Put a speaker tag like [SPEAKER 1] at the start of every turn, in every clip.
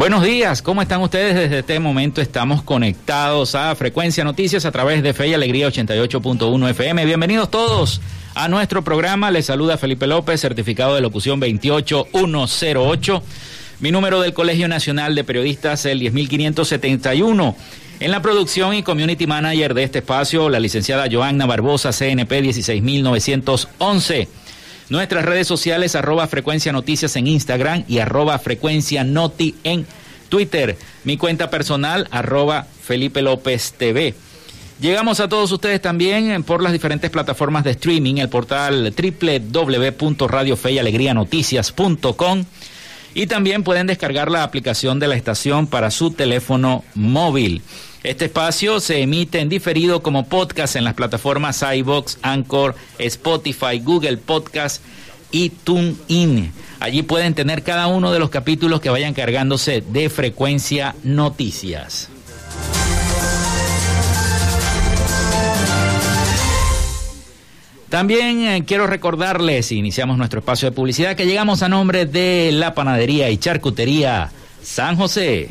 [SPEAKER 1] Buenos días, ¿cómo están ustedes? Desde este momento estamos conectados a Frecuencia Noticias a través de Fe y Alegría 88.1 FM. Bienvenidos todos a nuestro programa. Les saluda Felipe López, certificado de locución 28108. Mi número del Colegio Nacional de Periodistas, el 10571. En la producción y community manager de este espacio, la licenciada Joanna Barbosa, CNP 16911. Nuestras redes sociales, arroba frecuencia noticias en Instagram y arroba frecuencia noti en Twitter. Mi cuenta personal, arroba Felipe López TV. Llegamos a todos ustedes también por las diferentes plataformas de streaming, el portal www.radiofeyalegrianoticias.com y también pueden descargar la aplicación de la estación para su teléfono móvil. Este espacio se emite en diferido como podcast en las plataformas iBox, Anchor, Spotify, Google Podcast y TuneIn. Allí pueden tener cada uno de los capítulos que vayan cargándose de frecuencia noticias. También eh, quiero recordarles, iniciamos nuestro espacio de publicidad, que llegamos a nombre de la panadería y charcutería San José.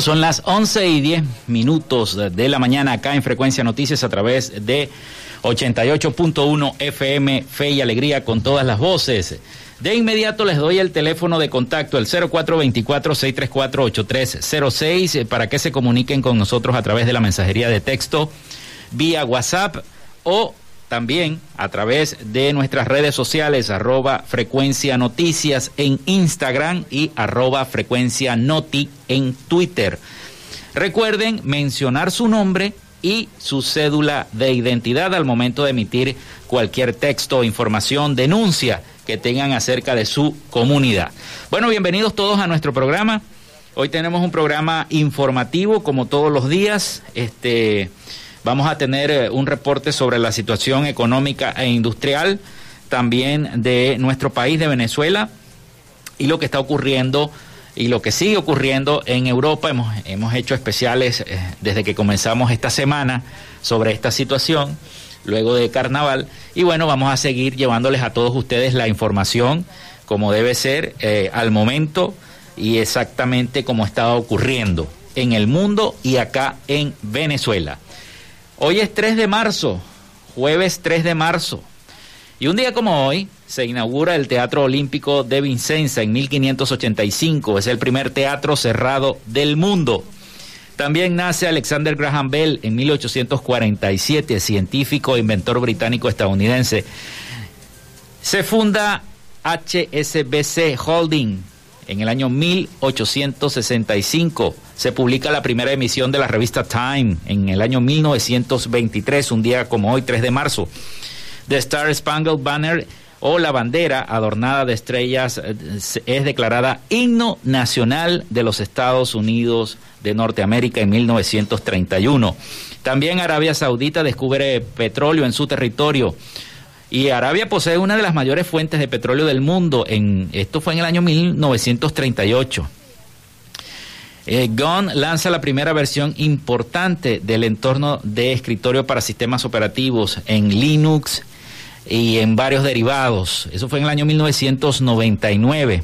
[SPEAKER 1] Son las 11 y 10 minutos de la mañana acá en Frecuencia Noticias a través de 88.1 FM Fe y Alegría con todas las voces. De inmediato les doy el teléfono de contacto, el 0424-634-8306, eh, para que se comuniquen con nosotros a través de la mensajería de texto, vía WhatsApp o también a través de nuestras redes sociales, arroba frecuencia noticias en Instagram y arroba frecuencia noti en Twitter. Recuerden mencionar su nombre y su cédula de identidad al momento de emitir cualquier texto, información, denuncia que tengan acerca de su comunidad. Bueno, bienvenidos todos a nuestro programa. Hoy tenemos un programa informativo como todos los días. Este vamos a tener eh, un reporte sobre la situación económica e industrial también de nuestro país de Venezuela y lo que está ocurriendo y lo que sigue ocurriendo en Europa. Hemos, hemos hecho especiales eh, desde que comenzamos esta semana sobre esta situación, luego de carnaval. Y bueno, vamos a seguir llevándoles a todos ustedes la información como debe ser eh, al momento y exactamente como estaba ocurriendo en el mundo y acá en Venezuela. Hoy es 3 de marzo, jueves 3 de marzo. Y un día como hoy se inaugura el Teatro Olímpico de Vincenza en 1585. Es el primer teatro cerrado del mundo. También nace Alexander Graham Bell en 1847, científico e inventor británico estadounidense. Se funda HSBC Holding en el año 1865. Se publica la primera emisión de la revista Time en el año 1923, un día como hoy, 3 de marzo. The Star Spangled Banner o la bandera adornada de estrellas eh, es declarada himno nacional de los Estados Unidos de Norteamérica en 1931. También Arabia Saudita descubre petróleo en su territorio. Y Arabia posee una de las mayores fuentes de petróleo del mundo. En, esto fue en el año 1938. Eh, lanza la primera versión importante del entorno de escritorio para sistemas operativos en Linux, y en varios derivados. Eso fue en el año 1999.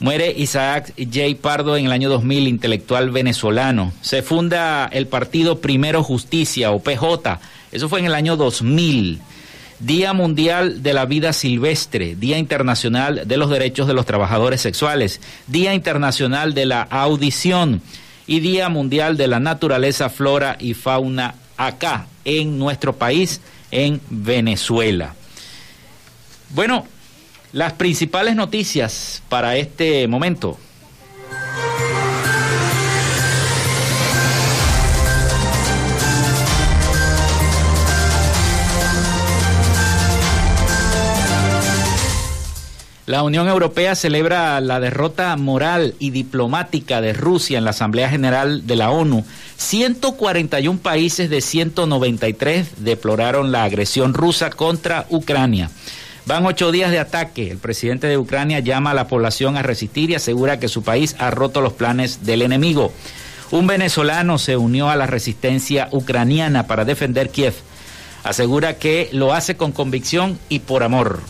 [SPEAKER 1] Muere Isaac J. Pardo en el año 2000, intelectual venezolano. Se funda el partido Primero Justicia o PJ. Eso fue en el año 2000. Día Mundial de la Vida Silvestre, Día Internacional de los Derechos de los Trabajadores Sexuales, Día Internacional de la Audición y Día Mundial de la Naturaleza, Flora y Fauna acá en nuestro país en Venezuela. Bueno, las principales noticias para este momento. La Unión Europea celebra la derrota moral y diplomática de Rusia en la Asamblea General de la ONU. 141 países de 193 deploraron la agresión rusa contra Ucrania. Van ocho días de ataque. El presidente de Ucrania llama a la población a resistir y asegura que su país ha roto los planes del enemigo. Un venezolano se unió a la resistencia ucraniana para defender Kiev. Asegura que lo hace con convicción y por amor.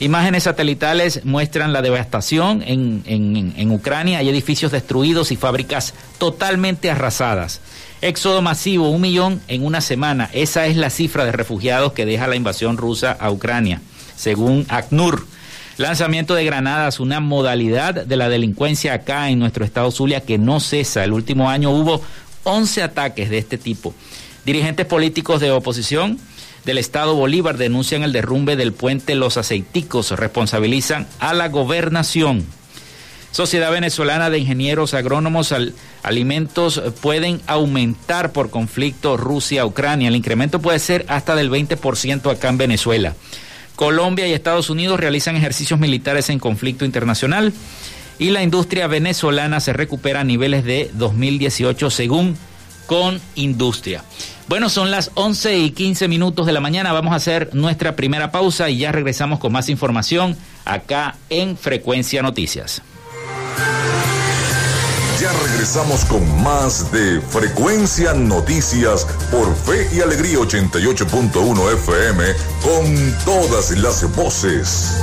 [SPEAKER 1] Imágenes satelitales muestran la devastación en, en, Ucrania. Hay edificios destruidos y fábricas totalmente arrasadas. Éxodo masivo, un millón en una semana. Esa es la cifra de refugiados que deja la invasión rusa a Ucrania, según ACNUR. Lanzamiento de granadas, una modalidad de la delincuencia acá en nuestro estado Zulia que no cesa. El último año hubo 11 ataques de este tipo. Dirigentes políticos de oposición del Estado Bolívar denuncian el derrumbe del puente Los Aceiticos, responsabilizan a la gobernación. Sociedad Venezolana de Ingenieros Agrónomos Alimentos pueden aumentar por conflicto Rusia-Ucrania. El incremento puede ser hasta del 20% acá en Venezuela. Colombia y Estados Unidos realizan ejercicios militares en conflicto internacional y la industria venezolana se recupera a niveles de 2018 según con Industria. Bueno, son las 11 y 15 minutos de la mañana. Vamos a hacer nuestra primera pausa y ya regresamos con más información acá en Frecuencia Noticias.
[SPEAKER 2] Ya regresamos con más de Frecuencia Noticias por Fe y Alegría 88.1 FM con todas las voces.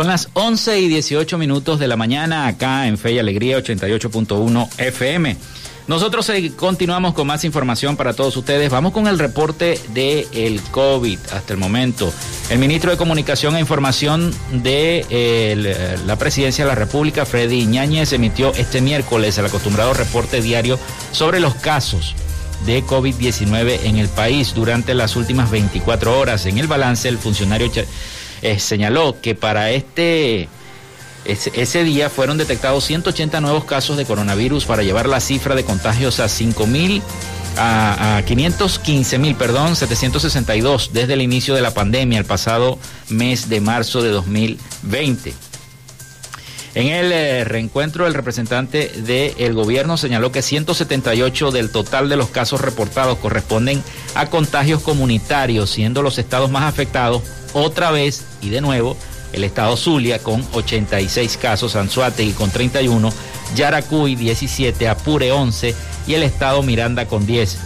[SPEAKER 1] Son las 11 y 18 minutos de la mañana acá en Fe y Alegría 88.1 FM. Nosotros continuamos con más información para todos ustedes. Vamos con el reporte del el COVID hasta el momento. El ministro de Comunicación e Información de eh, la Presidencia de la República, Freddy Iñáñez, emitió este miércoles el acostumbrado reporte diario sobre los casos de COVID-19 en el país durante las últimas 24 horas. En el balance, el funcionario eh, señaló que para este ese, día fueron detectados 180 nuevos casos de coronavirus para llevar la cifra de contagios a 5.000 a, a 515 mil, perdón, 762 desde el inicio de la pandemia el pasado mes de marzo de 2020. En el eh, reencuentro, el representante del gobierno señaló que 178 del total de los casos reportados corresponden a contagios comunitarios, siendo los estados más afectados otra vez y de nuevo el estado Zulia con 86 casos, Anzuategui con 31, Yaracuy 17, Apure 11 y el estado Miranda con 10.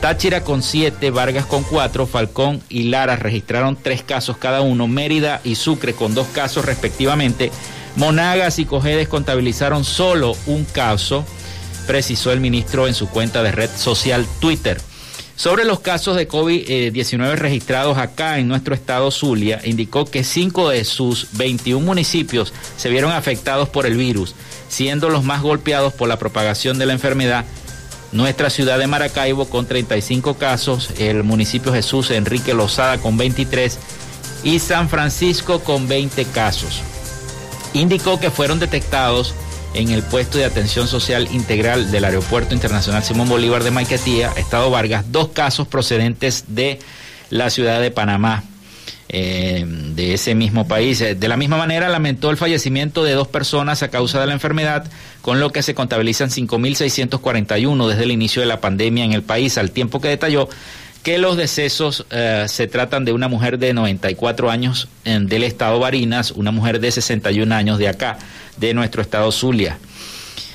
[SPEAKER 1] Táchira con 7, Vargas con 4, Falcón y Lara registraron 3 casos cada uno, Mérida y Sucre con 2 casos respectivamente, Monagas y Cojedes contabilizaron solo un caso, precisó el ministro en su cuenta de red social Twitter. Sobre los casos de COVID-19 registrados acá en nuestro estado Zulia, indicó que cinco de sus 21 municipios se vieron afectados por el virus, siendo los más golpeados por la propagación de la enfermedad. Nuestra ciudad de Maracaibo con 35 casos, el municipio Jesús Enrique Lozada con 23 y San Francisco con 20 casos. Indicó que fueron detectados en el puesto de atención social integral del Aeropuerto Internacional Simón Bolívar de Maiquetía, Estado Vargas, dos casos procedentes de la ciudad de Panamá. Eh, de ese mismo país. De la misma manera, lamentó el fallecimiento de dos personas a causa de la enfermedad, con lo que se contabilizan 5.641 desde el inicio de la pandemia en el país, al tiempo que detalló que los decesos eh, se tratan de una mujer de 94 años del estado Barinas, una mujer de 61 años de acá, de nuestro estado Zulia.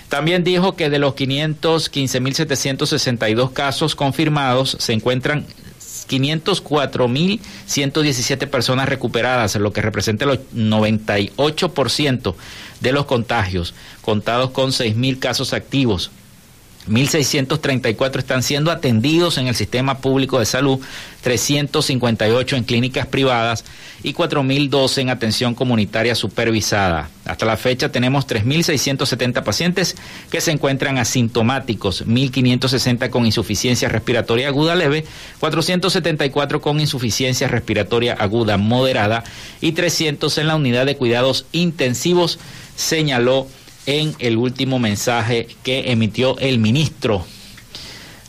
[SPEAKER 1] También dijo que de los 515.762 casos confirmados se encuentran 504.117 personas recuperadas, lo que representa el 98% de los contagios, contados con 6.000 casos activos. 1.634 están siendo atendidos en el sistema público de salud, 358 en clínicas privadas y 4.012 en atención comunitaria supervisada. Hasta la fecha tenemos 3.670 pacientes que se encuentran asintomáticos, 1.560 con insuficiencia respiratoria aguda leve, 474 con insuficiencia respiratoria aguda moderada y 300 en la unidad de cuidados intensivos, señaló en el último mensaje que emitió el ministro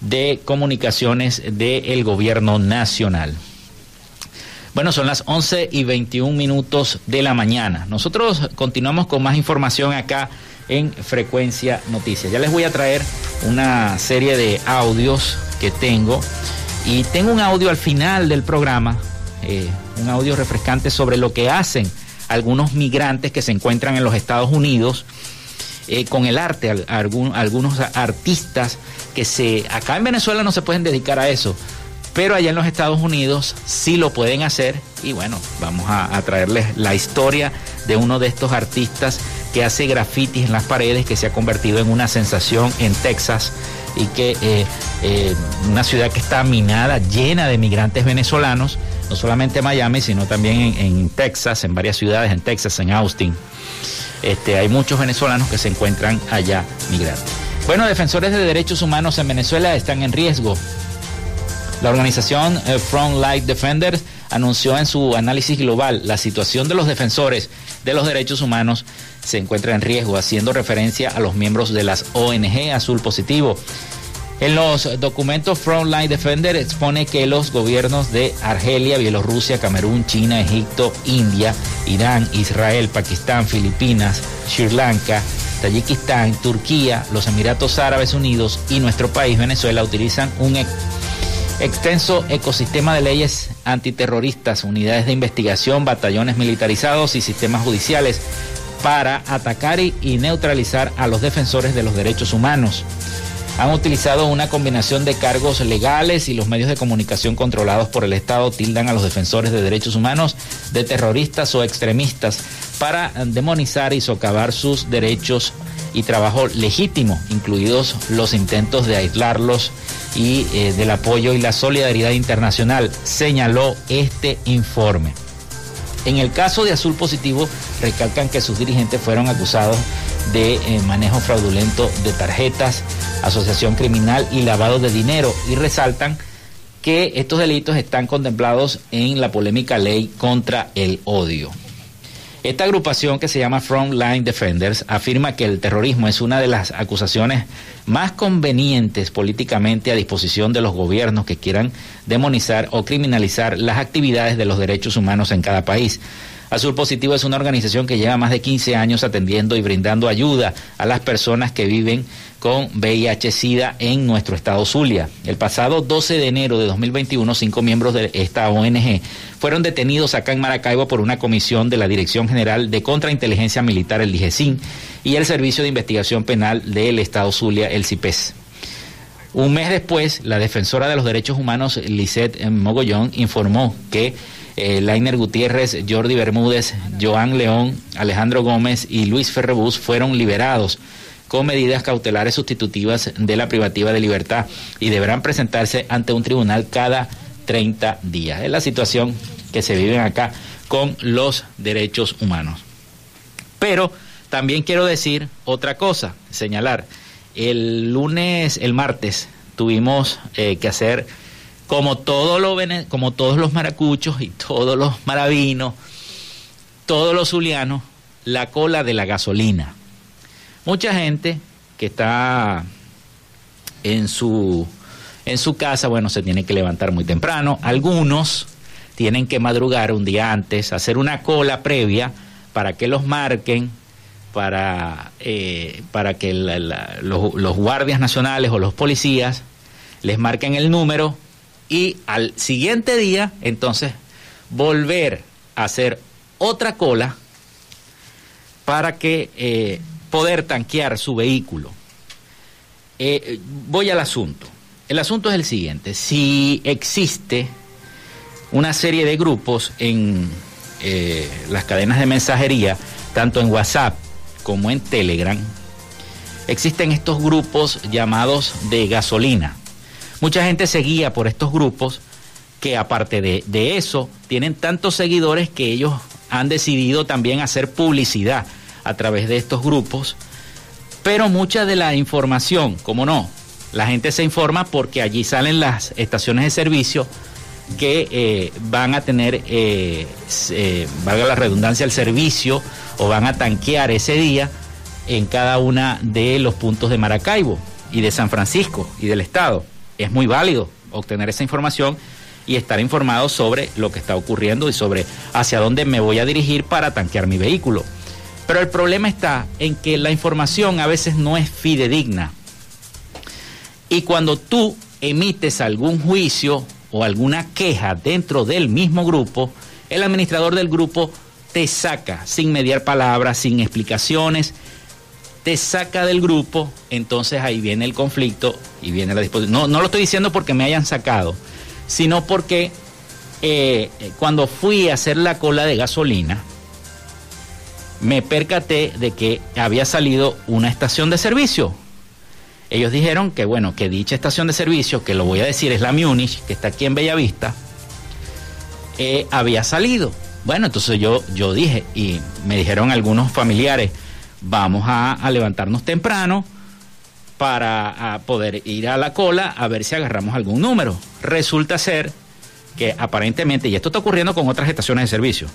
[SPEAKER 1] de Comunicaciones del Gobierno Nacional. Bueno, son las 11 y 21 minutos de la mañana. Nosotros continuamos con más información acá en Frecuencia Noticias. Ya les voy a traer una serie de audios que tengo y tengo un audio al final del programa, eh, un audio refrescante sobre lo que hacen algunos migrantes que se encuentran en los Estados Unidos eh, con el arte, algunos artistas que se, acá en Venezuela no se pueden dedicar a eso, pero allá en los Estados Unidos sí lo pueden hacer. Y bueno, vamos a, traerles la historia de uno de estos artistas que hace grafitis en las paredes, que se ha convertido en una sensación en Texas y que eh, eh, una ciudad que está minada, llena de migrantes venezolanos, no solamente en Miami, sino también en, Texas, en varias ciudades, en Texas, en Austin. Este, hay muchos venezolanos que se encuentran allá migrando. Bueno, defensores de derechos humanos en Venezuela están en riesgo. La organización eh, Front Light Defenders anunció en su análisis global la situación de los defensores de los derechos humanos se encuentra en riesgo, haciendo referencia a los miembros de las ONG Azul Positivo en los documentos Frontline Defender expone que los gobiernos de Argelia, Bielorrusia, Camerún, China, Egipto, India, Irán, Israel, Pakistán, Filipinas, Sri Lanka, Tayikistán, Turquía, los Emiratos Árabes Unidos y nuestro país, Venezuela, utilizan un extenso ecosistema de leyes antiterroristas, unidades de investigación, batallones militarizados y sistemas judiciales para atacar y neutralizar a los defensores de los derechos humanos han utilizado una combinación de cargos legales y los medios de comunicación controlados por el Estado tildan a los defensores de derechos humanos de terroristas o extremistas para demonizar y socavar sus derechos y trabajo legítimo, incluidos los intentos de aislarlos y eh, del apoyo y la solidaridad internacional, señaló este informe. En el caso de Azul Positivo, recalcan que sus dirigentes fueron acusados de eh, manejo fraudulento de tarjetas, asociación criminal y lavado de dinero y resaltan que estos delitos están contemplados en la polémica ley contra el odio. Esta agrupación que se llama Frontline Defenders afirma que el terrorismo es una de las acusaciones más convenientes políticamente a disposición de los gobiernos que quieran demonizar o criminalizar las actividades de los derechos humanos en cada país. Azul Positivo es una organización que lleva más de 15 años atendiendo y brindando ayuda a las personas que viven con VIH-Sida en nuestro estado Zulia. El pasado 12 de enero de 2021, cinco miembros de esta ONG fueron detenidos acá en Maracaibo por una comisión de la Dirección General de Contrainteligencia Militar, el DIGESIN, y el Servicio de Investigación Penal del estado Zulia, el CIPES. Un mes después, la defensora de los derechos humanos, Lisette Mogollón, informó que eh, Lainer Gutiérrez, Jordi Bermúdez, Joan León, Alejandro Gómez y Luis Ferrebús fueron liberados con medidas cautelares sustitutivas de la privativa de libertad y deberán presentarse ante un tribunal cada 30 días. Es la situación que se vive acá con los derechos humanos. Pero también quiero decir otra cosa, señalar, el lunes, el martes, tuvimos eh, que hacer como, todo como todos los maracuchos y todos los maravinos, todos los zulianos, la cola de la gasolina. Mucha gente que está en su, en su casa, bueno, se tiene que levantar muy temprano. Algunos tienen que madrugar un día antes, hacer una cola previa para que los marquen, para, eh, para que los guardias nacionales o los policías les marquen el número y al siguiente día, entonces, volver a hacer otra cola para que eh, poder tanquear su vehículo. Eh, voy al asunto. El asunto es el siguiente. Si existe una serie de grupos en eh, las cadenas de mensajería, tanto en WhatsApp como en Telegram, existen estos grupos llamados de gasolina. Mucha gente se guía por estos grupos que aparte de, eso tienen tantos seguidores que ellos han decidido también hacer publicidad a través de estos grupos. Pero mucha de la información, como no, la gente se informa porque allí salen las estaciones de servicio que eh, van a tener, eh, eh, valga la redundancia, el servicio o van a tanquear ese día en cada una de los puntos de Maracaibo y de San Francisco y del estado es muy válido obtener esa información y estar informado sobre lo que está ocurriendo y sobre hacia dónde me voy a dirigir para tanquear mi vehículo. Pero el problema está en que la información a veces no es fidedigna. Y cuando tú emites algún juicio o alguna queja dentro del mismo grupo, el administrador del grupo te saca sin mediar palabras, sin explicaciones te saca del grupo, entonces ahí viene el conflicto y viene la disposición. No, no lo estoy diciendo porque me hayan sacado, sino porque eh, cuando fui a hacer la cola de gasolina, me percaté de que había salido una estación de servicio. Ellos dijeron que, bueno, que dicha estación de servicio, que lo voy a decir, es la Munich, que está aquí en Bellavista, eh, había salido. Bueno, entonces yo, yo dije, y me dijeron algunos familiares, vamos a, levantarnos temprano para poder ir a la cola a ver si agarramos algún número. Resulta ser que aparentemente, y esto está ocurriendo con otras estaciones de servicio,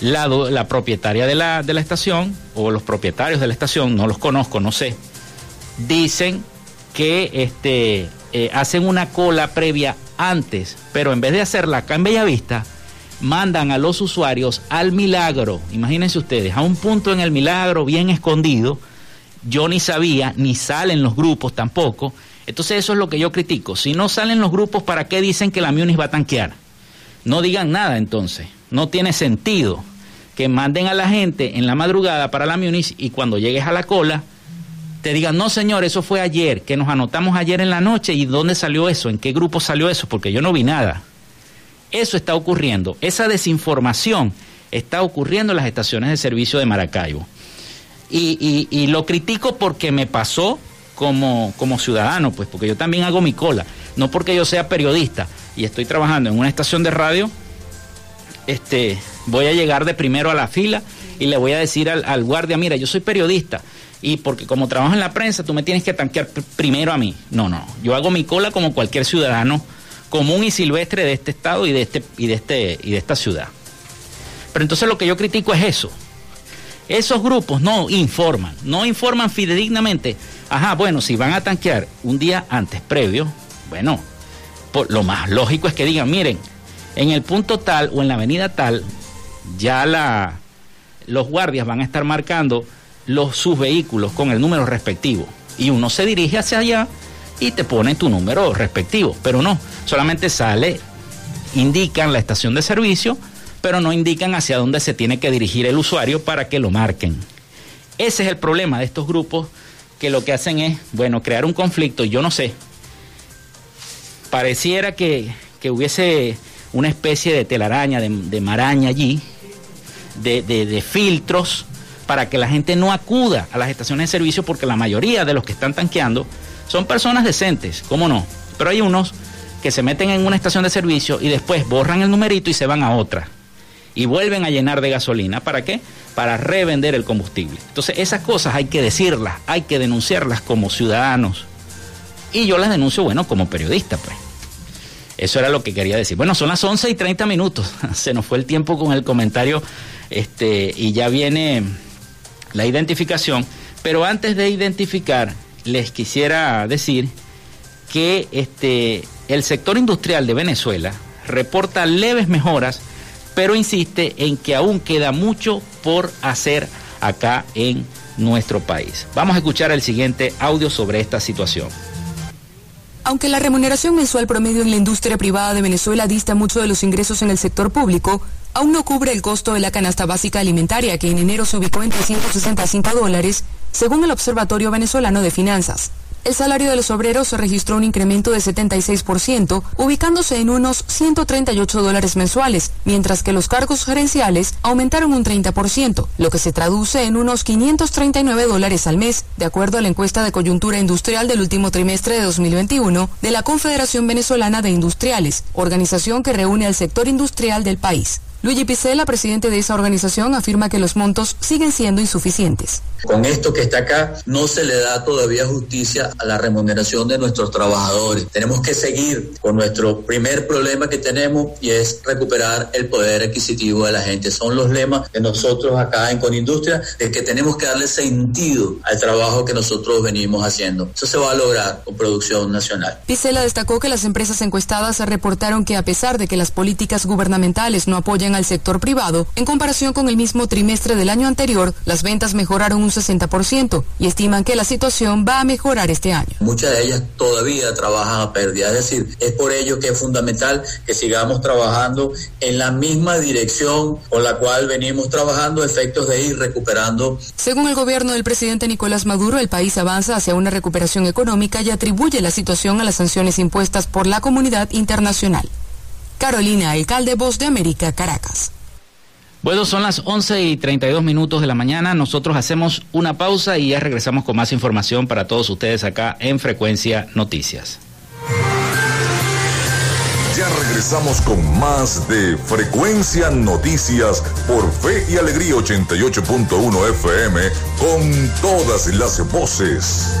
[SPEAKER 1] la, la propietaria de la, de la estación o los propietarios de la estación, no los conozco, no sé, dicen que este, eh, hacen una cola previa antes, pero en vez de hacerla acá en Bellavista, mandan a los usuarios al milagro. Imagínense ustedes, a un punto en el milagro bien escondido. Yo ni sabía, ni salen los grupos tampoco. Entonces eso es lo que yo critico. Si no salen los grupos, ¿para qué dicen que la Munis va a tanquear? No digan nada entonces. No tiene sentido que manden a la gente en la madrugada para la Munis y cuando llegues a la cola te digan, no señor, eso fue ayer, que nos anotamos ayer en la noche y dónde salió eso, en qué grupo salió eso, porque yo no vi nada. Eso está ocurriendo. Esa desinformación está ocurriendo en las estaciones de servicio de Maracaibo. Y, y, lo critico porque me pasó como, como ciudadano, pues porque yo también hago mi cola, no porque yo sea periodista y estoy trabajando en una estación de radio, este, voy a llegar de primero a la fila y le voy a decir al, al guardia, mira, yo soy periodista y porque como trabajo en la prensa, tú me tienes que tanquear primero a mí. No, no, yo hago mi cola como cualquier ciudadano común y silvestre de este estado y de este y de este y de esta ciudad. Pero entonces lo que yo critico es eso. Esos grupos no informan, no informan fidedignamente. Ajá, bueno, si van a tanquear un día antes previo, bueno, lo más lógico es que digan, miren, en el punto tal o en la avenida tal, ya la, los guardias van a estar marcando los, sus vehículos con el número respectivo. Y uno se dirige hacia allá y te pone tu número respectivo. Pero no, solamente sale, indican la estación de servicio, pero no indican hacia dónde se tiene que dirigir el usuario para que lo marquen. Ese es el problema de estos grupos que lo que hacen es, bueno, crear un conflicto. Yo no sé, pareciera que, hubiese una especie de telaraña, de, maraña allí, de, de filtros para que la gente no acuda a las estaciones de servicio porque la mayoría de los que están tanqueando son personas decentes, ¿cómo no? Pero hay unos que se meten en una estación de servicio y después borran el numerito y se van a otra. Y vuelven a llenar de gasolina. ¿Para qué? Para revender el combustible. Entonces esas cosas hay que decirlas, hay que denunciarlas como ciudadanos. Y yo las denuncio, bueno, como periodista, pues. Eso era lo que quería decir. Bueno, son las 11 y 30 minutos. Se nos fue el tiempo con el comentario este, y ya viene la identificación, pero antes de identificar, les quisiera decir que este, el sector industrial de Venezuela reporta leves mejoras, pero insiste en que aún queda mucho por hacer acá en nuestro país. Vamos a escuchar el siguiente audio sobre esta situación.
[SPEAKER 3] Aunque la remuneración mensual promedio en la industria privada de Venezuela dista mucho de los ingresos en el sector público, aún no cubre el costo de la canasta básica alimentaria, que en enero se ubicó en 365 dólares, según el Observatorio Venezolano de Finanzas. El salario de los obreros registró un incremento de 76%, ubicándose en unos 138 dólares mensuales, mientras que los cargos gerenciales aumentaron un 30%, lo que se traduce en unos 539 dólares al mes, de acuerdo a la encuesta de coyuntura industrial del último trimestre de 2021 de la Confederación Venezolana de Industriales, organización que reúne al sector industrial del país. Luigi Picela, presidente de esa organización, afirma que los montos siguen siendo insuficientes.
[SPEAKER 4] Con esto que está acá, no se le da todavía justicia a la remuneración de nuestros trabajadores. Tenemos que seguir con nuestro primer problema que tenemos y es recuperar el poder adquisitivo de la gente. Son los lemas de nosotros acá en Conindustria, de que tenemos que darle sentido al trabajo que nosotros venimos haciendo. Eso se va a lograr con producción nacional.
[SPEAKER 3] Picela destacó que las empresas encuestadas reportaron que a pesar de que las políticas gubernamentales no apoyan al sector privado, en comparación con el mismo trimestre del año anterior, las ventas mejoraron un 60% y estiman que la situación va a mejorar este año.
[SPEAKER 4] Muchas de ellas todavía trabajan a pérdida, es decir, es por ello que es fundamental que sigamos trabajando en la misma dirección con la cual venimos trabajando, efectos de ir recuperando.
[SPEAKER 3] Según el gobierno del presidente Nicolás Maduro, el país avanza hacia una recuperación económica y atribuye la situación a las sanciones impuestas por la comunidad internacional. Carolina, alcalde Voz de América, Caracas.
[SPEAKER 1] Bueno, son las 11 y 32 minutos de la mañana. Nosotros hacemos una pausa y ya regresamos con más información para todos ustedes acá en Frecuencia Noticias.
[SPEAKER 2] Ya regresamos con más de Frecuencia Noticias por Fe y Alegría 88.1 FM con todas las voces.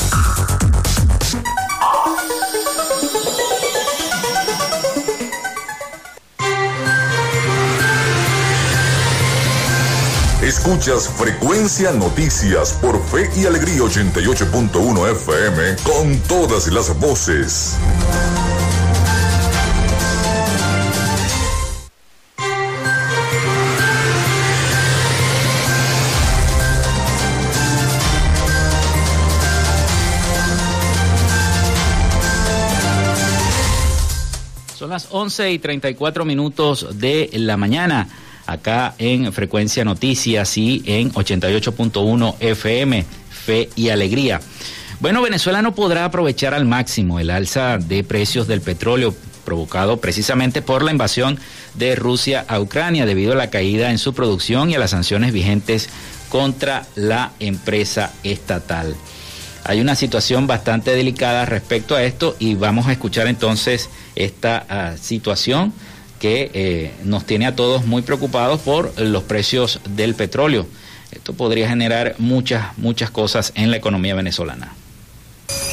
[SPEAKER 2] Escuchas Frecuencia Noticias por Fe y Alegría 88.1 FM con todas las voces.
[SPEAKER 1] Son las 11 y 34 minutos de la mañana acá en Frecuencia Noticias y en 88.1 FM, Fe y Alegría. Bueno, Venezuela no podrá aprovechar al máximo el alza de precios del petróleo provocado precisamente por la invasión de Rusia a Ucrania debido a la caída en su producción y a las sanciones vigentes contra la empresa estatal. Hay una situación bastante delicada respecto a esto y vamos a escuchar entonces esta uh, situación que eh, nos tiene a todos muy preocupados por los precios del petróleo. Esto podría generar muchas, muchas cosas en la economía venezolana.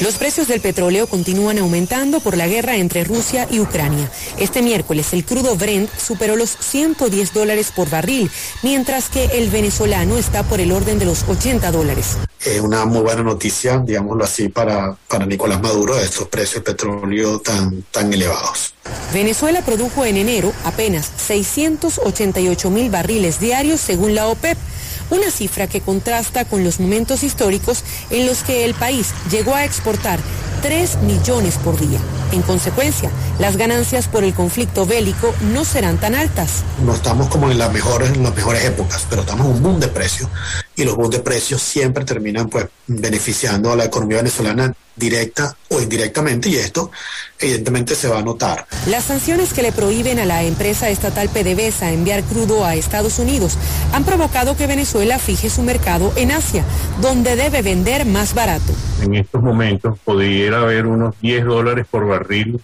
[SPEAKER 5] Los precios del petróleo continúan aumentando por la guerra entre Rusia y Ucrania. Este miércoles el crudo Brent superó los 110 dólares por barril, mientras que el venezolano está por el orden de los 80 dólares.
[SPEAKER 6] Es una muy buena noticia, digámoslo así, para, para Nicolás Maduro, de estos precios de petróleo tan, tan elevados.
[SPEAKER 5] Venezuela produjo en enero apenas 688 mil barriles diarios según la OPEP una cifra que contrasta con los momentos históricos en los que el país llegó a exportar 3 millones por día. En consecuencia, las ganancias por el conflicto bélico no serán tan altas.
[SPEAKER 6] No estamos como en las mejores, las mejores épocas, pero estamos en un boom de precios y los boom de precios siempre terminan pues beneficiando a la economía venezolana directa o indirectamente y esto evidentemente se va a notar.
[SPEAKER 5] Las sanciones que le prohíben a la empresa estatal PDVSA enviar crudo a Estados Unidos han provocado que Venezuela fije su mercado en Asia, donde debe vender más barato.
[SPEAKER 7] En estos momentos pudiera haber unos 10 dólares por barril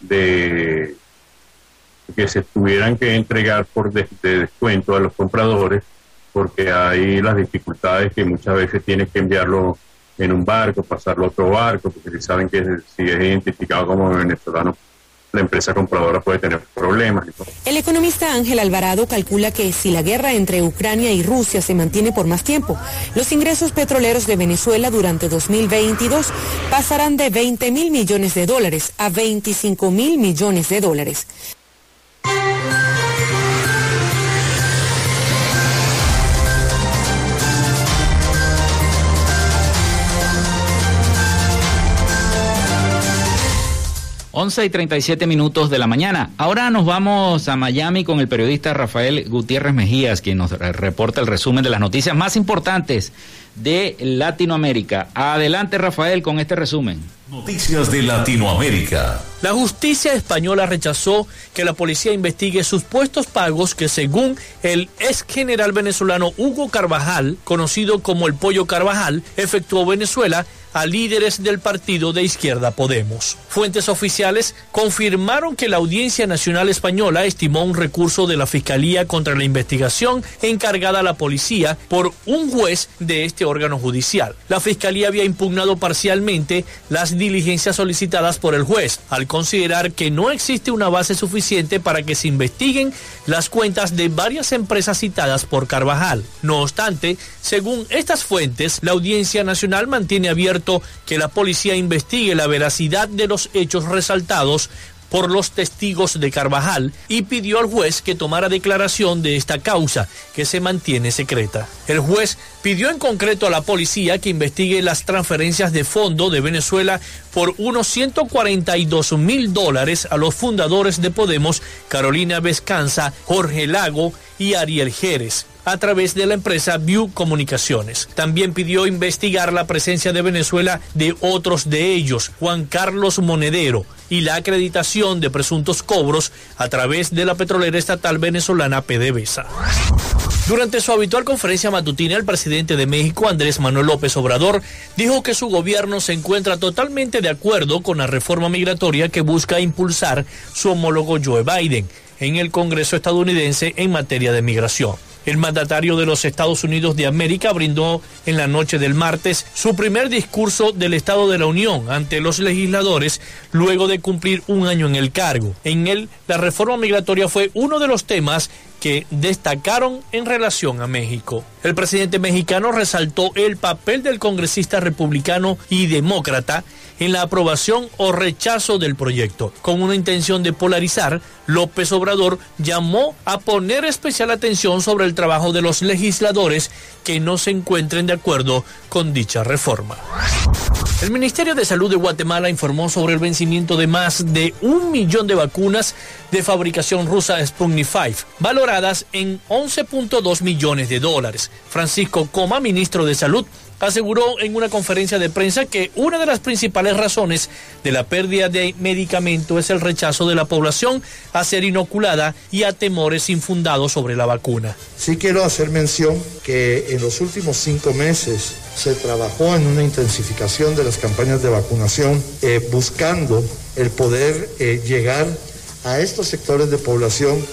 [SPEAKER 7] de que se tuvieran que entregar por de, de descuento a los compradores porque hay las dificultades que muchas veces tienes que enviarlo en un barco, pasarlo a otro barco, porque si saben que si es identificado como venezolano, la empresa compradora puede tener problemas.
[SPEAKER 5] El economista Ángel Alvarado calcula que si la guerra entre Ucrania y Rusia se mantiene por más tiempo, los ingresos petroleros de Venezuela durante 2022 pasarán de 20 mil millones de dólares a 25 mil millones de dólares.
[SPEAKER 1] 11 y 37 minutos de la mañana. Ahora nos vamos a Miami con el periodista Rafael Gutiérrez Mejías, quien nos reporta el resumen de las noticias más importantes de Latinoamérica. Adelante, Rafael, con este resumen.
[SPEAKER 2] Noticias de Latinoamérica.
[SPEAKER 8] La justicia española rechazó que la policía investigue supuestos pagos que según el ex general venezolano Hugo Carvajal, conocido como el Pollo Carvajal, efectuó Venezuela a líderes del partido de izquierda Podemos. Fuentes oficiales confirmaron que la Audiencia Nacional Española estimó un recurso de la Fiscalía contra la investigación encargada a la policía por un juez de este órgano judicial. La Fiscalía había impugnado parcialmente las diligencias solicitadas por el juez, al considerar que no existe una base suficiente para que se investiguen las cuentas de varias empresas citadas por Carvajal. No obstante, según estas fuentes, la Audiencia Nacional mantiene abierto que la policía investigue la veracidad de los hechos resaltados por los testigos de Carvajal y pidió al juez que tomara declaración de esta causa, que se mantiene secreta. El juez pidió en concreto a la policía que investigue las transferencias de fondo de Venezuela por unos 142 mil dólares a los fundadores de Podemos, Carolina Vescanza, Jorge Lago y Ariel Jerez a través de la empresa View Comunicaciones. También pidió investigar la presencia de Venezuela de otros de ellos, Juan Carlos Monedero, y la acreditación de presuntos cobros a través de la petrolera estatal venezolana PDVSA. Durante su habitual conferencia matutina, el presidente de México, Andrés Manuel López Obrador, dijo que su gobierno se encuentra totalmente de acuerdo con la reforma migratoria que busca impulsar su homólogo Joe Biden en el Congreso estadounidense en materia de migración. El mandatario de los Estados Unidos de América brindó en la noche del martes su primer discurso del Estado de la Unión ante los legisladores luego de cumplir un año en el cargo. En él, la reforma migratoria fue uno de los temas que destacaron en relación a México. El presidente mexicano resaltó el papel del congresista republicano y demócrata en la aprobación o rechazo del proyecto. Con una intención de polarizar, López Obrador llamó a poner especial atención sobre el trabajo de los legisladores que no se encuentren de acuerdo con dicha reforma. El Ministerio de Salud de Guatemala informó sobre el vencimiento de más de un millón de vacunas de fabricación rusa Sputnik 5, valoradas en 11.2 millones de dólares. Francisco Coma, ministro de Salud, aseguró en una conferencia de prensa que una de las principales razones de la pérdida de medicamento es el rechazo de la población a ser inoculada y a temores infundados sobre la vacuna.
[SPEAKER 9] Sí quiero hacer mención que en los últimos cinco meses se trabajó en una intensificación de las campañas de vacunación eh, buscando el poder eh, llegar a estos sectores de población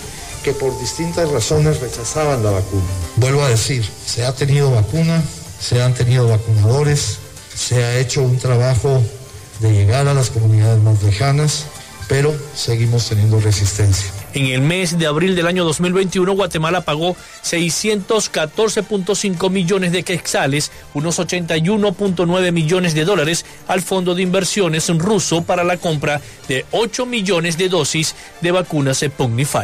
[SPEAKER 9] que por distintas razones rechazaban la vacuna. Vuelvo a decir, se ha tenido vacuna, se han tenido vacunadores, se ha hecho un trabajo de llegar a las comunidades más lejanas, pero seguimos teniendo resistencia.
[SPEAKER 8] En el mes de abril del año 2021, Guatemala pagó 614.5 millones de quetzales, unos 81.9 millones de dólares, al Fondo de Inversiones ruso para la compra de 8 millones de dosis de vacunas Sputnik 5.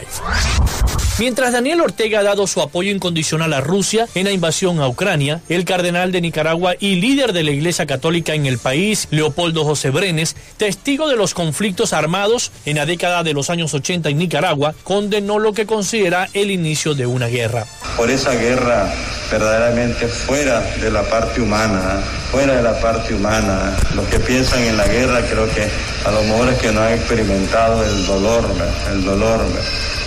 [SPEAKER 8] Mientras Daniel Ortega ha dado su apoyo incondicional a Rusia en la invasión a Ucrania, el cardenal de Nicaragua y líder de la Iglesia Católica en el país, Leopoldo José Brenes, testigo de los conflictos armados en la década de los años 80 en Nicaragua, condenó lo que considera el inicio de una guerra.
[SPEAKER 10] Por esa guerra verdaderamente fuera de la parte humana, fuera de la parte humana, los que piensan en la guerra creo que a lo mejor es que no han experimentado el dolor, el dolor.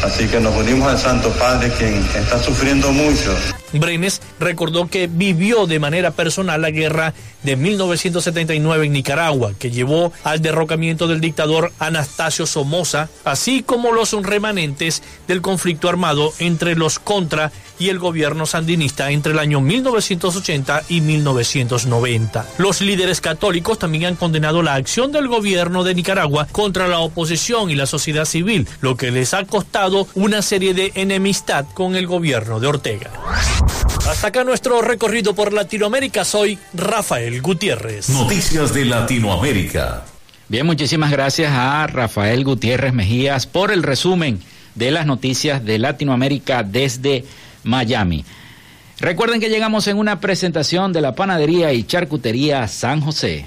[SPEAKER 10] Así que nos unimos al Santo Padre, quien está sufriendo mucho.
[SPEAKER 8] Brenes recordó que vivió de manera personal la guerra de 1979 en Nicaragua, que llevó al derrocamiento del dictador Anastasio Somoza, así como los remanentes del conflicto armado entre los contra y el gobierno sandinista entre el año 1980 y 1990. Los líderes católicos también han condenado la acción del gobierno de Nicaragua contra la oposición y la sociedad civil, lo que les ha costado una serie de enemistad con el gobierno de Ortega. Hasta acá nuestro recorrido por Latinoamérica. Soy Rafael Gutiérrez.
[SPEAKER 2] Noticias de Latinoamérica.
[SPEAKER 1] Bien, muchísimas gracias a Rafael Gutiérrez Mejías por el resumen de las noticias de Latinoamérica desde Miami. Recuerden que llegamos en una presentación de la panadería y charcutería San José.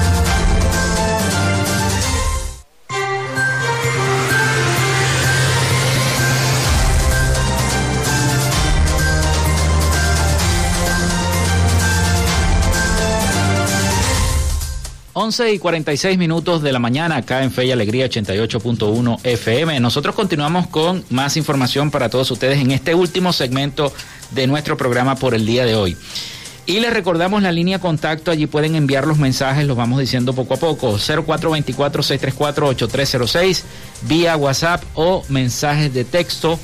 [SPEAKER 1] 11 y 46 minutos de la mañana acá en Fe y Alegría 88.1 FM. Nosotros continuamos con más información para todos ustedes en este último segmento de nuestro programa por el día de hoy. Y les recordamos la línea contacto, allí pueden enviar los mensajes, los vamos diciendo poco a poco, 0424-634-8306, vía WhatsApp o mensajes de texto.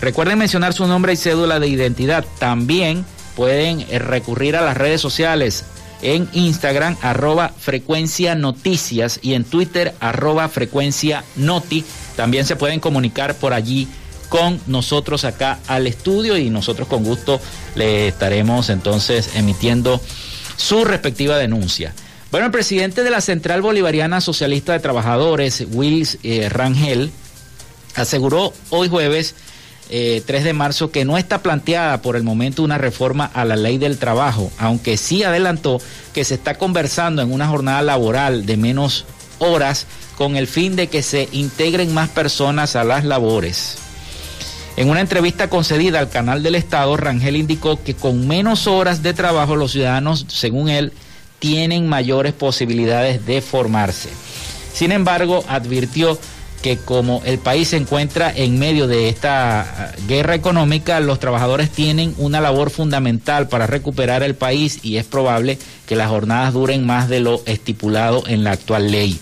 [SPEAKER 1] Recuerden mencionar su nombre y cédula de identidad. También pueden eh, recurrir a las redes sociales en Instagram arroba frecuencia noticias y en Twitter arroba frecuencia noti. También se pueden comunicar por allí con nosotros acá al estudio y nosotros con gusto le estaremos entonces emitiendo su respectiva denuncia. Bueno, el presidente de la Central Bolivariana Socialista de Trabajadores, Wills eh, Rangel, aseguró hoy jueves 3 eh, de marzo que no está planteada por el momento una reforma a la ley del trabajo, aunque sí adelantó que se está conversando en una jornada laboral de menos horas con el fin de que se integren más personas a las labores. En una entrevista concedida al canal del Estado, Rangel indicó que con menos horas de trabajo los ciudadanos, según él, tienen mayores posibilidades de formarse. Sin embargo, advirtió que como el país se encuentra en medio de esta ah, guerra económica, los trabajadores tienen una labor fundamental para recuperar el país y es probable que las jornadas duren más de lo estipulado en la actual ley.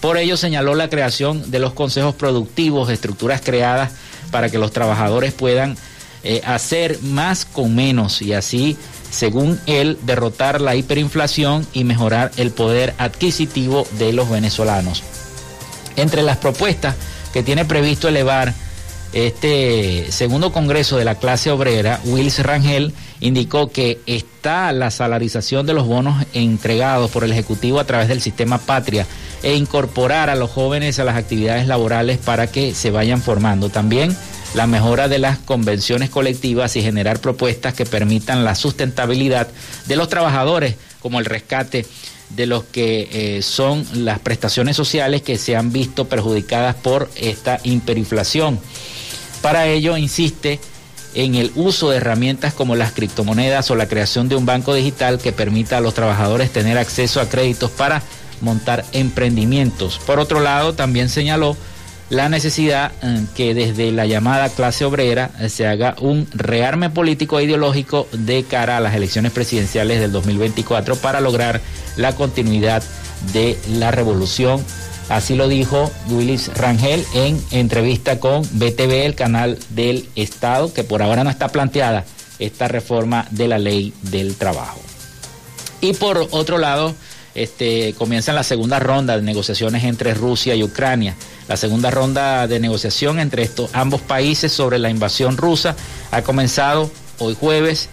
[SPEAKER 1] Por ello señaló la creación de los consejos productivos, estructuras creadas para que los trabajadores puedan eh, hacer más con menos y así, según él, derrotar la hiperinflación y mejorar el poder adquisitivo de los venezolanos. Entre las propuestas que tiene previsto elevar este segundo congreso de la clase obrera, Wills Rangel indicó que está la salarización de los bonos entregados por el Ejecutivo a través del sistema Patria e incorporar a los jóvenes a las actividades laborales para que se vayan formando. También la mejora de las convenciones colectivas y generar propuestas que permitan la sustentabilidad de los trabajadores, como el rescate de los que eh, son las prestaciones sociales que se han visto perjudicadas por esta hiperinflación. Para ello insiste en el uso de herramientas como las criptomonedas o la creación de un banco digital que permita a los trabajadores tener acceso a créditos para montar emprendimientos. Por otro lado, también señaló la necesidad eh, que desde la llamada clase obrera eh, se haga un rearme político e ideológico de cara a las elecciones presidenciales del 2024 para lograr la continuidad de la revolución. Así lo dijo Willis Rangel en entrevista con BTV, el canal del Estado, que por ahora no está planteada esta reforma de la ley del trabajo. Y por otro lado, este, comienza la segunda ronda de negociaciones entre Rusia y Ucrania. La segunda ronda de negociación entre estos ambos países sobre la invasión rusa ha comenzado hoy jueves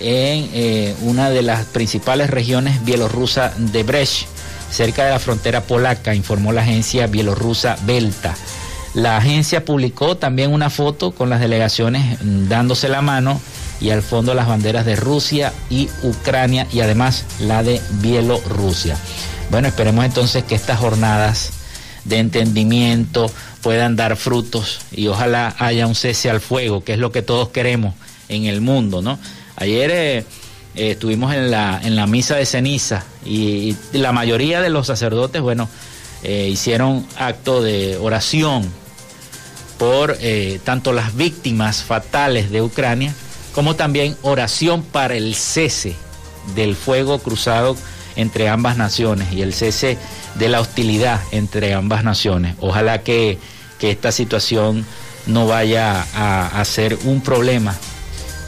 [SPEAKER 1] en eh, una de las principales regiones bielorrusa de Brest, cerca de la frontera polaca, informó la agencia bielorrusa Belta. La agencia publicó también una foto con las delegaciones dándose la mano y al fondo las banderas de Rusia y Ucrania y además la de Bielorrusia. Bueno, esperemos entonces que estas jornadas de entendimiento puedan dar frutos y ojalá haya un cese al fuego, que es lo que todos queremos en el mundo, ¿no? Ayer eh, eh, estuvimos en la, en la misa de ceniza y, la mayoría de los sacerdotes, bueno, eh, hicieron acto de oración por tanto las víctimas fatales de Ucrania como también oración para el cese del fuego cruzado entre ambas naciones y el cese de la hostilidad entre ambas naciones. Ojalá que, esta situación no vaya a, a, ser un problema,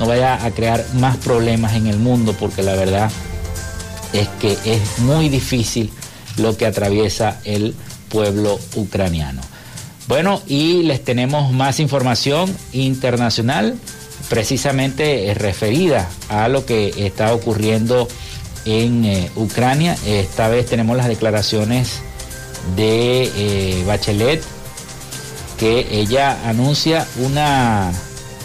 [SPEAKER 1] no vaya a crear más problemas en el mundo, porque la verdad es que es muy difícil lo que atraviesa el pueblo ucraniano. Bueno, y les tenemos más información internacional precisamente referida a lo que está ocurriendo en eh, Ucrania. Esta vez tenemos las declaraciones de eh, Bachelet, que ella anuncia una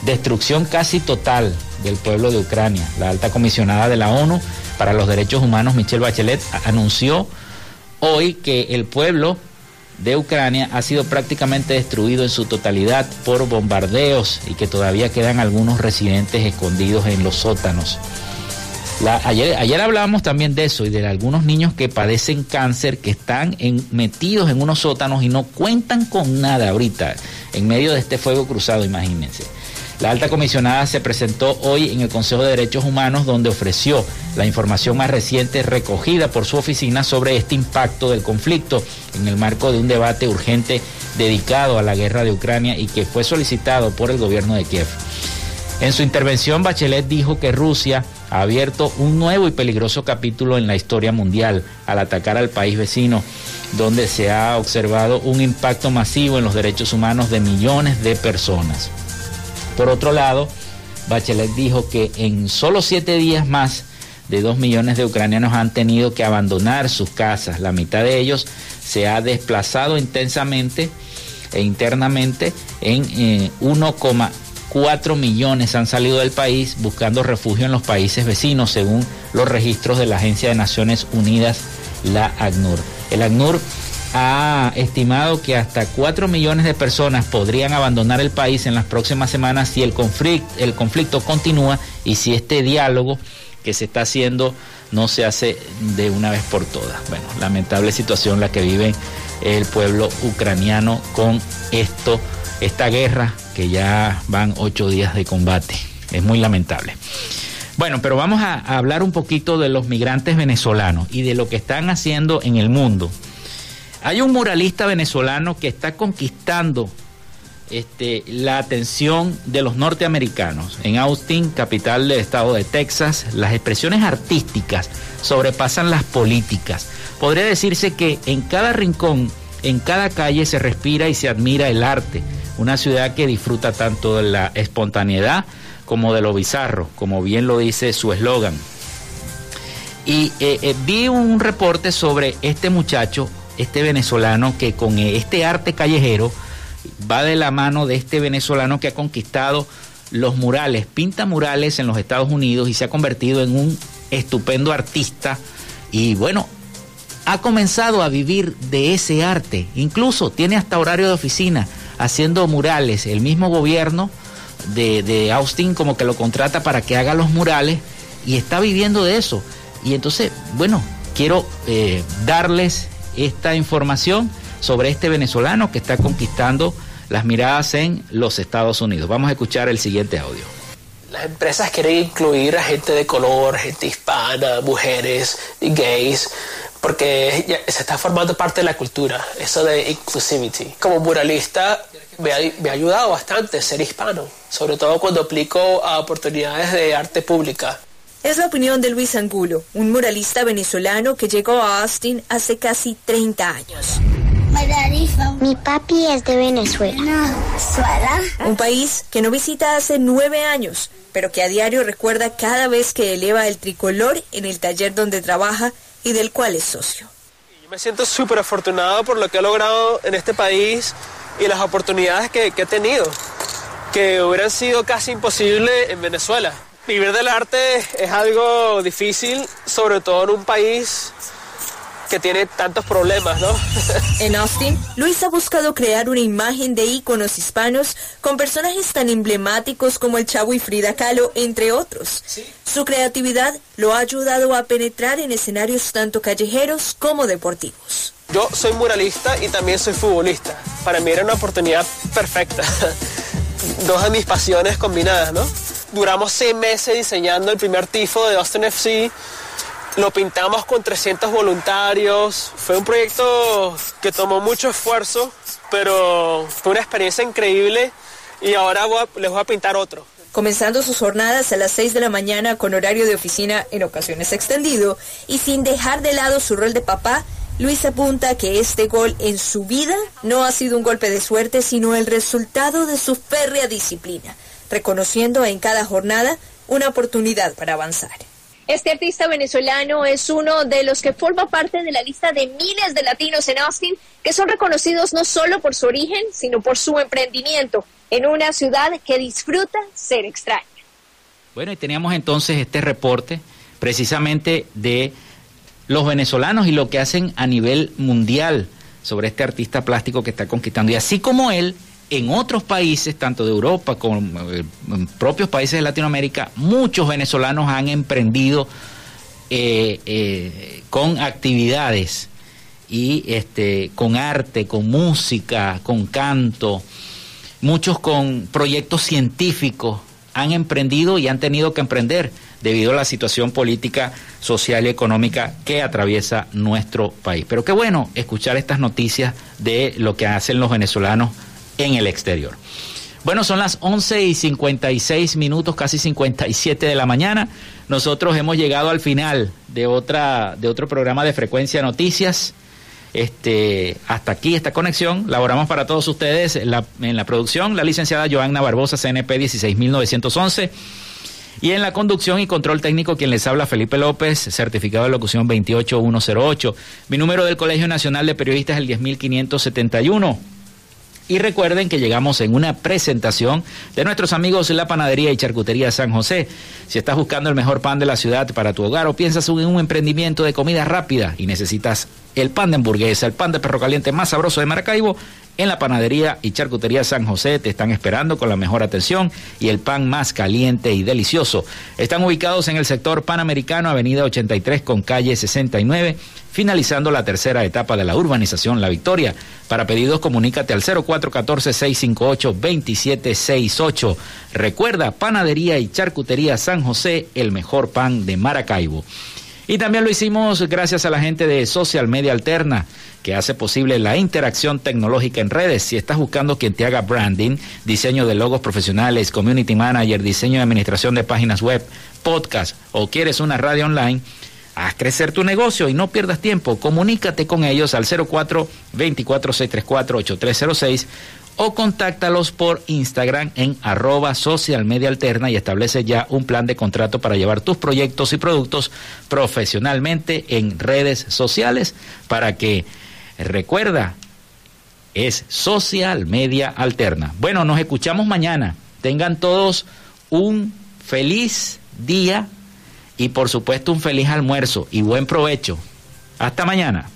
[SPEAKER 1] destrucción casi total del pueblo de Ucrania. La alta comisionada de la ONU para los Derechos Humanos, Michelle Bachelet, anunció hoy que el pueblo de Ucrania ha sido prácticamente destruido en su totalidad por bombardeos y que todavía quedan algunos residentes escondidos en los sótanos. Ayer, hablábamos también de eso y de algunos niños que padecen cáncer, que están metidos en unos sótanos y no cuentan con nada ahorita, en medio de este fuego cruzado, imagínense. La alta comisionada se presentó hoy en el Consejo de Derechos Humanos donde ofreció la información más reciente recogida por su oficina sobre este impacto del conflicto en el marco de un debate urgente dedicado a la guerra de Ucrania y que fue solicitado por el gobierno de Kiev. En su intervención, Bachelet dijo que Rusia ha abierto un nuevo y peligroso capítulo en la historia mundial al atacar al país vecino, donde se ha observado un impacto masivo en los derechos humanos de millones de personas. Por otro lado, Bachelet dijo que en solo siete días más de dos millones de ucranianos han tenido que abandonar sus casas. La mitad de ellos se ha desplazado intensamente e internamente en eh, 4 millones han salido del país buscando refugio en los países vecinos, según los registros de la Agencia de Naciones Unidas, la ACNUR. El ACNUR ha estimado que hasta 4 millones de personas podrían abandonar el país en las próximas semanas si el conflicto, el conflicto continúa y si este diálogo que se está haciendo no se hace de una vez por todas. Bueno, lamentable situación la que vive el pueblo ucraniano con esto, esta guerra que ya van ocho días de combate. Es muy lamentable. Bueno, pero vamos a hablar un poquito de los migrantes venezolanos y de lo que están haciendo en el mundo. Hay un muralista venezolano que está conquistando este, la atención de los norteamericanos. En Austin, capital del estado de Texas, las expresiones artísticas sobrepasan las políticas. Podría decirse que en cada rincón, en cada calle se respira y se admira el arte. Una ciudad que disfruta tanto de la espontaneidad como de lo bizarro, como bien lo dice su eslogan. Y eh, eh, vi un reporte sobre este muchacho este venezolano que con este arte callejero va de la mano de este venezolano que ha conquistado los murales, pinta murales en los Estados Unidos y se ha convertido en un estupendo artista. Y bueno, ha comenzado a vivir de ese arte, incluso tiene hasta horario de oficina haciendo murales, el mismo gobierno de, Austin como que lo contrata para que haga los murales y está viviendo de eso. Y entonces, bueno, quiero eh, darles esta información sobre este venezolano que está conquistando las miradas en los Estados Unidos. Vamos a escuchar el siguiente audio.
[SPEAKER 11] Las empresas quieren incluir a gente de color, gente hispana, mujeres gays, porque se está formando parte de la cultura, eso de inclusivity. Como muralista me ha, me ha ayudado bastante ser hispano, sobre todo cuando aplico a oportunidades de arte pública.
[SPEAKER 12] Es la opinión de Luis Angulo, un muralista venezolano que llegó a Austin hace casi 30 años.
[SPEAKER 13] Mi papi es de Venezuela.
[SPEAKER 12] Un país que no visita hace nueve años, pero que a diario recuerda cada vez que eleva el tricolor en el taller donde trabaja y del cual es socio.
[SPEAKER 11] Yo me siento súper afortunado por lo que he logrado en este país y las oportunidades que, que he tenido, que hubieran sido casi imposibles en Venezuela. Vivir del arte es algo difícil, sobre todo en un país que tiene tantos problemas, ¿no?
[SPEAKER 12] en Austin, Luis ha buscado crear una imagen de íconos hispanos con personajes tan emblemáticos como el Chavo y Frida Kahlo, entre otros. Su creatividad lo ha ayudado a penetrar en escenarios tanto callejeros como deportivos.
[SPEAKER 11] Yo soy muralista y también soy futbolista. Para mí era una oportunidad perfecta. Dos de mis pasiones combinadas, ¿no? duramos seis meses diseñando el primer tifo de Austin FC. Lo pintamos con 300 voluntarios. Fue un proyecto que tomó mucho esfuerzo, pero fue una experiencia increíble y ahora les voy a pintar otro.
[SPEAKER 12] Comenzando sus jornadas a las 6 de la mañana con horario de oficina en ocasiones extendido y sin dejar de lado su rol de papá, Luis apunta que este gol en su vida no ha sido un golpe de suerte, sino el resultado de su férrea disciplina reconociendo en cada jornada una oportunidad para avanzar.
[SPEAKER 13] Este artista venezolano es uno de los que forma parte de la lista de miles de latinos en Austin que son reconocidos no solo por su origen, sino por su emprendimiento en una ciudad que disfruta ser extraña.
[SPEAKER 1] Bueno, y teníamos entonces este reporte precisamente de los venezolanos y lo que hacen a nivel mundial sobre este artista plástico que está conquistando. Y así como él, en otros países, tanto de Europa como en propios países de Latinoamérica, muchos venezolanos han emprendido eh, eh, con actividades y este, con arte, con música, con canto, muchos con proyectos científicos han emprendido y han tenido que emprender debido a la situación política, social y económica que atraviesa nuestro país. Pero qué bueno escuchar estas noticias de lo que hacen los venezolanos en el exterior. Bueno, son las 11 y 56 minutos, casi 57 de la mañana. Nosotros hemos llegado al final de, otra, de otro programa de Frecuencia Noticias. Este, hasta aquí esta conexión. Laboramos para todos ustedes en la, producción la licenciada Joanna Barbosa, CNP 16911. Y en la conducción y control técnico, quien les habla Felipe López, certificado de locución 28108. Mi número del Colegio Nacional de Periodistas es el 10571. Y recuerden que llegamos en una presentación de nuestros amigos la panadería y charcutería San José. Si estás buscando el mejor pan de la ciudad para tu hogar o piensas en un emprendimiento de comida rápida y necesitas el pan de hamburguesa, el pan de perro caliente más sabroso de Maracaibo, en la panadería y charcutería San José te están esperando con la mejor atención y el pan más caliente y delicioso. Están ubicados en el sector Panamericano, Avenida 83 con calle 69, finalizando la tercera etapa de la urbanización La Victoria. Para pedidos comunícate al 0414-658-2768. Recuerda, panadería y charcutería San José, el mejor pan de Maracaibo. Y también lo hicimos gracias a la gente de Social Media Alterna, que hace posible la interacción tecnológica en redes. Si estás buscando quien te haga branding, diseño de logos profesionales, community manager, diseño de administración de páginas web, podcast o quieres una radio online, haz crecer tu negocio y no pierdas tiempo. Comunícate con ellos al 04 24 634 8306 o contáctalos por Instagram en arroba social media alterna y establece ya un plan de contrato para llevar tus proyectos y productos profesionalmente en redes sociales para que recuerda es social media alterna. Bueno, nos escuchamos mañana. Tengan todos un feliz día y por supuesto un feliz almuerzo y buen provecho. Hasta mañana.